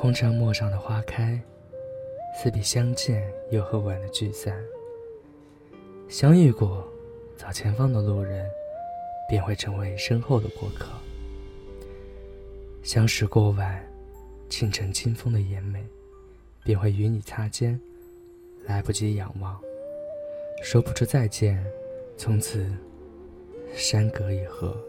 红尘陌上的花开，似比相见又何晚的聚散。相遇过，走前方的路人，便会成为身后的过客。相识过晚，倾城清风的眼美，便会与你擦肩，来不及仰望，说不出再见，从此山隔一河，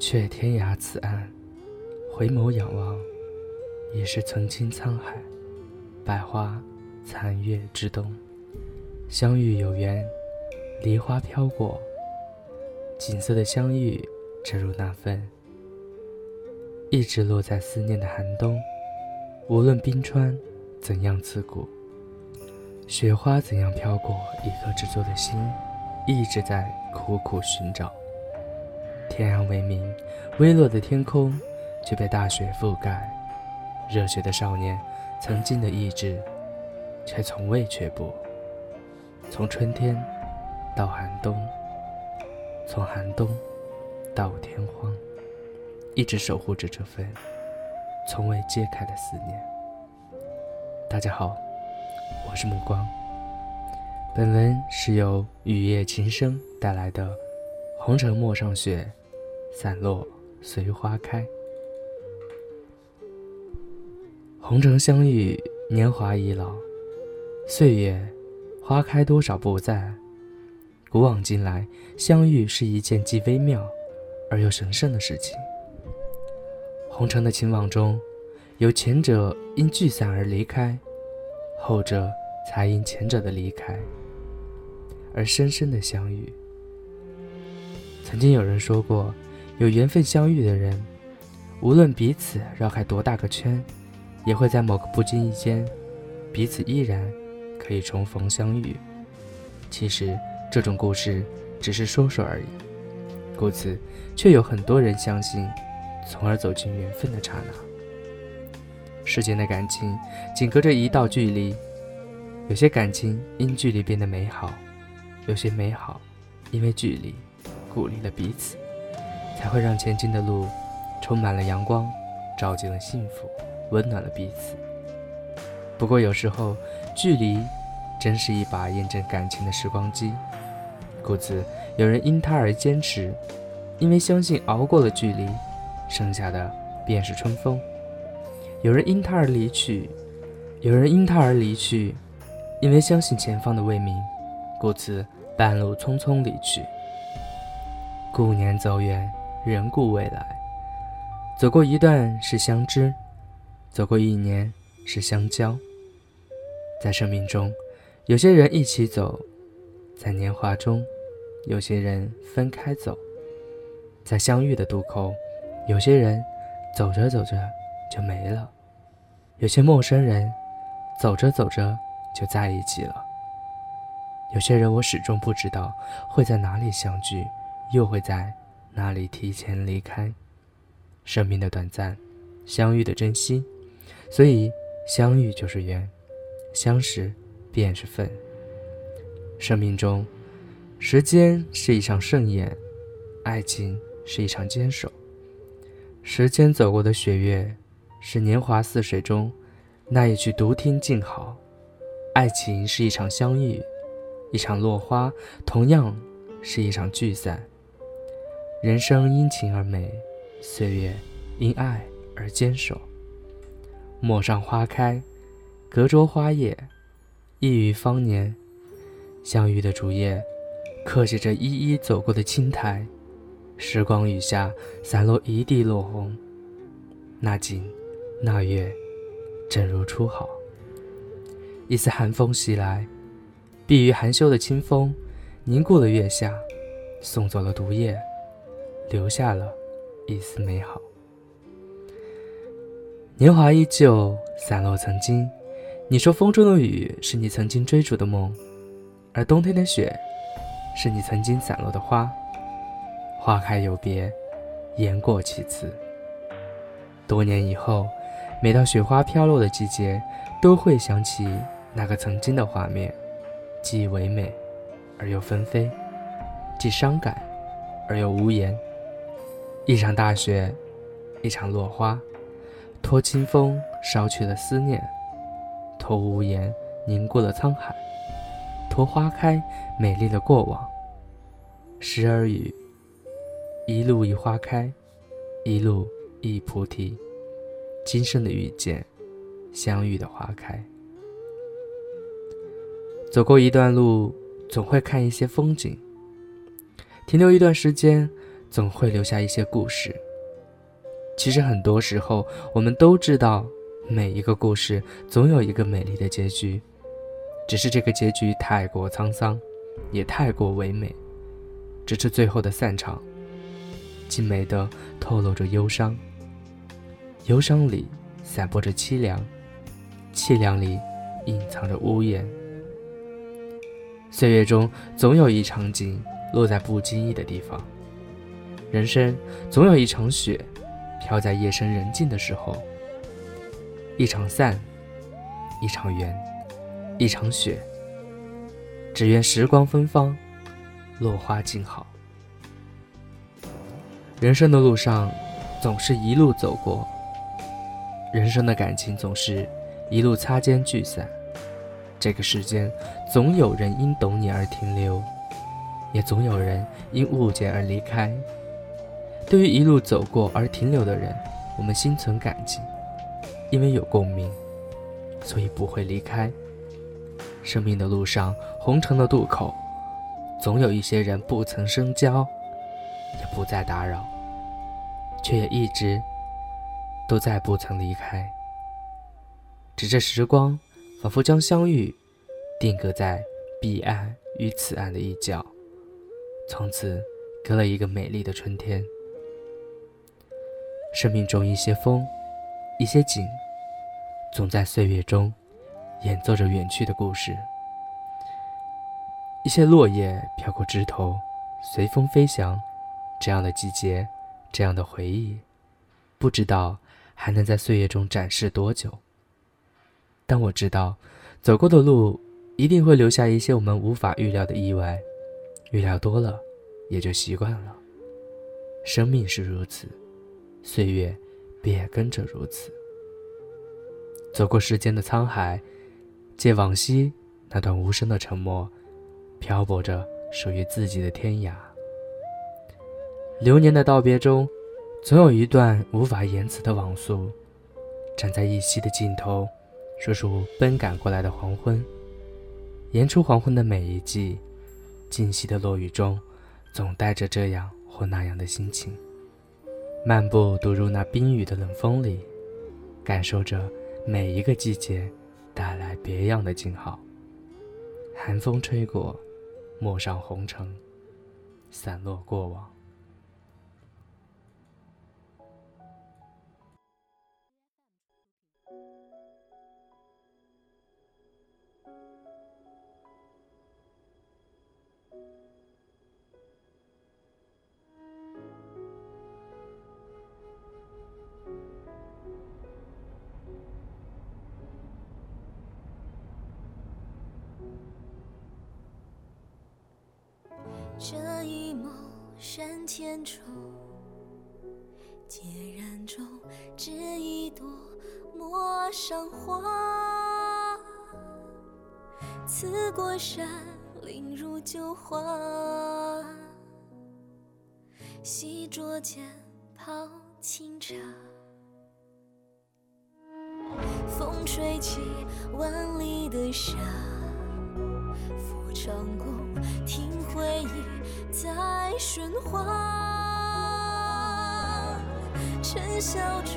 却天涯此岸，回眸仰望。也是曾经沧海，百花残月之冬。相遇有缘，梨花飘过。锦瑟的相遇，正如那份一直落在思念的寒冬。无论冰川怎样刺骨，雪花怎样飘过，一颗执着的心一直在苦苦寻找。天安为明，微弱的天空却被大雪覆盖。热血的少年，曾经的意志，却从未却步。从春天到寒冬，从寒冬到天荒，一直守护着这份从未揭开的思念。大家好，我是目光。本文是由雨夜琴声带来的《红尘陌上雪，散落随花开》。红尘相遇，年华已老，岁月花开多少不在。古往今来，相遇是一件既微妙而又神圣的事情。红尘的情网中，有前者因聚散而离开，后者才因前者的离开而深深的相遇。曾经有人说过，有缘分相遇的人，无论彼此绕开多大个圈。也会在某个不经意间，彼此依然可以重逢相遇。其实这种故事只是说说而已，故此却有很多人相信，从而走进缘分的刹那。世间的感情仅隔着一道距离，有些感情因距离变得美好，有些美好因为距离鼓励了彼此，才会让前进的路充满了阳光，照进了幸福。温暖了彼此。不过有时候，距离真是一把验证感情的时光机。故此，有人因它而坚持，因为相信熬过了距离，剩下的便是春风；有人因它而离去，有人因它而离去，因为相信前方的未明，故此半路匆匆离去。顾年走远，人顾未来。走过一段是相知。走过一年是相交，在生命中，有些人一起走；在年华中，有些人分开走；在相遇的渡口，有些人走着走着就没了；有些陌生人走着走着就在一起了；有些人我始终不知道会在哪里相聚，又会在哪里提前离开。生命的短暂，相遇的珍惜。所以，相遇就是缘，相识便是份。生命中，时间是一场盛宴，爱情是一场坚守。时间走过的雪月，是年华似水中那一曲独听静好。爱情是一场相遇，一场落花，同样是一场聚散。人生因情而美，岁月因爱而坚守。陌上花开，隔桌花叶，一于芳年。相遇的竹叶，刻写着一一走过的青苔。时光雨下，散落一地落红。那景，那月，正如初好。一丝寒风袭来，避于含羞的清风，凝固了月下，送走了毒液，留下了一丝美好。年华依旧，散落曾经。你说风中的雨是你曾经追逐的梦，而冬天的雪，是你曾经散落的花。花开有别，言过其次。多年以后，每到雪花飘落的季节，都会想起那个曾经的画面，既唯美而又纷飞，既伤感而又无言。一场大雪，一场落花，托清风捎去了思念，托无言凝固了沧海，托花开美丽的过往。时而雨，一路一花开，一路。一菩提，今生的遇见，相遇的花开。走过一段路，总会看一些风景；停留一段时间，总会留下一些故事。其实很多时候，我们都知道，每一个故事总有一个美丽的结局，只是这个结局太过沧桑，也太过唯美，直至最后的散场，竟美得透露着忧伤。忧伤里散播着凄凉，凄凉里隐藏着呜咽。岁月中总有一场景落在不经意的地方，人生总有一场雪飘在夜深人静的时候。一场散，一场圆，一场雪。只愿时光芬芳，落花静好。人生的路上，总是一路走过。人生的感情总是一路擦肩聚散，这个世间总有人因懂你而停留，也总有人因误解而离开。对于一路走过而停留的人，我们心存感激，因为有共鸣，所以不会离开。生命的路上，红尘的渡口，总有一些人不曾深交，也不再打扰，却也一直。都再不曾离开，只这时光仿佛将相遇定格在彼岸与此岸的一角，从此隔了一个美丽的春天。生命中一些风，一些景，总在岁月中演奏着远去的故事。一些落叶飘过枝头，随风飞翔。这样的季节，这样的回忆，不知道。还能在岁月中展示多久？但我知道，走过的路一定会留下一些我们无法预料的意外。预料多了，也就习惯了。生命是如此，岁月便也跟着如此。走过时间的沧海，借往昔那段无声的沉默，漂泊着属于自己的天涯。流年的道别中。总有一段无法言辞的往诉，站在依稀的尽头，数数奔赶过来的黄昏，言出黄昏的每一季，静息的落雨中，总带着这样或那样的心情，漫步躲入那冰雨的冷风里，感受着每一个季节带来别样的静好。寒风吹过，陌上红尘，散落过往。千重，孑然中只一朵陌上花。刺过山林如旧画，细酌间泡清茶。风吹起万里的沙，抚长弓听回忆。在喧哗，尘嚣中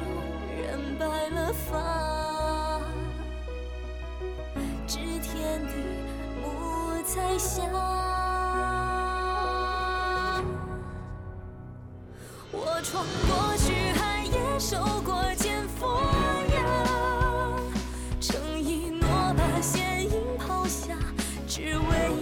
染白了发，知天地木彩霞。我闯过去海，也受过剑锋呀，诚意诺把仙影抛下，只为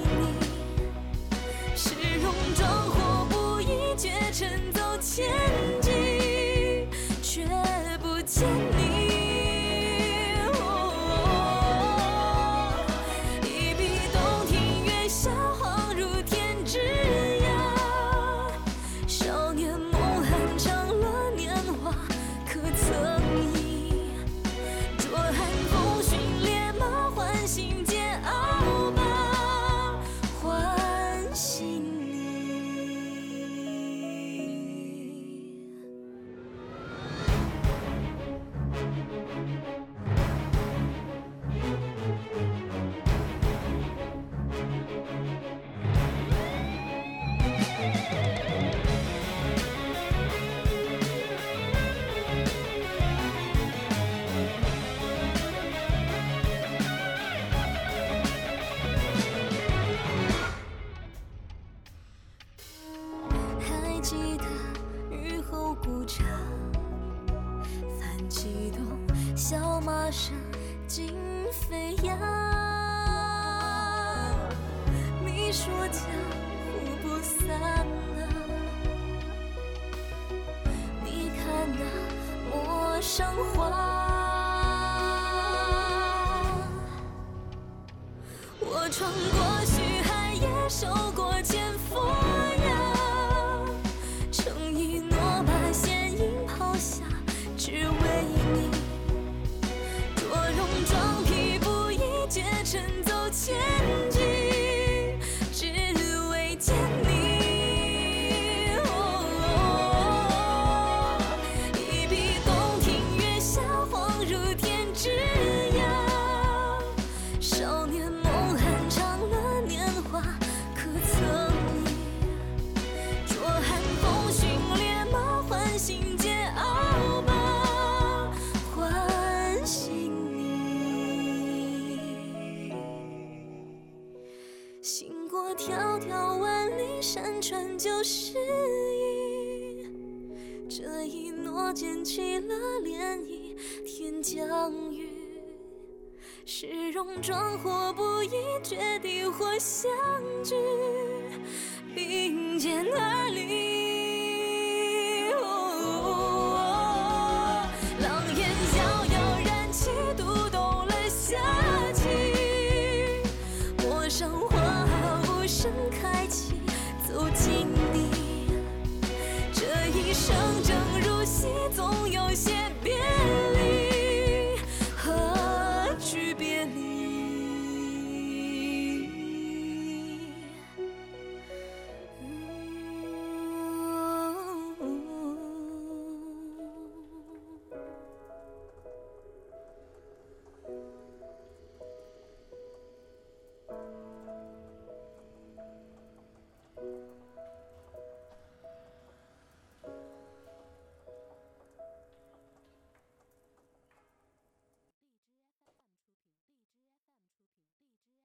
陌上花。我闯过虚海，也受过剑锋呀。诚意诺把仙影抛下，只为你。着戎装披布衣，绝尘走千迢迢万里，山川旧时意。这一诺溅起了涟漪，天降雨。是戎装或不义，决定或相聚，并肩而立。狼烟声开启走进你。这一生正如戏总有些变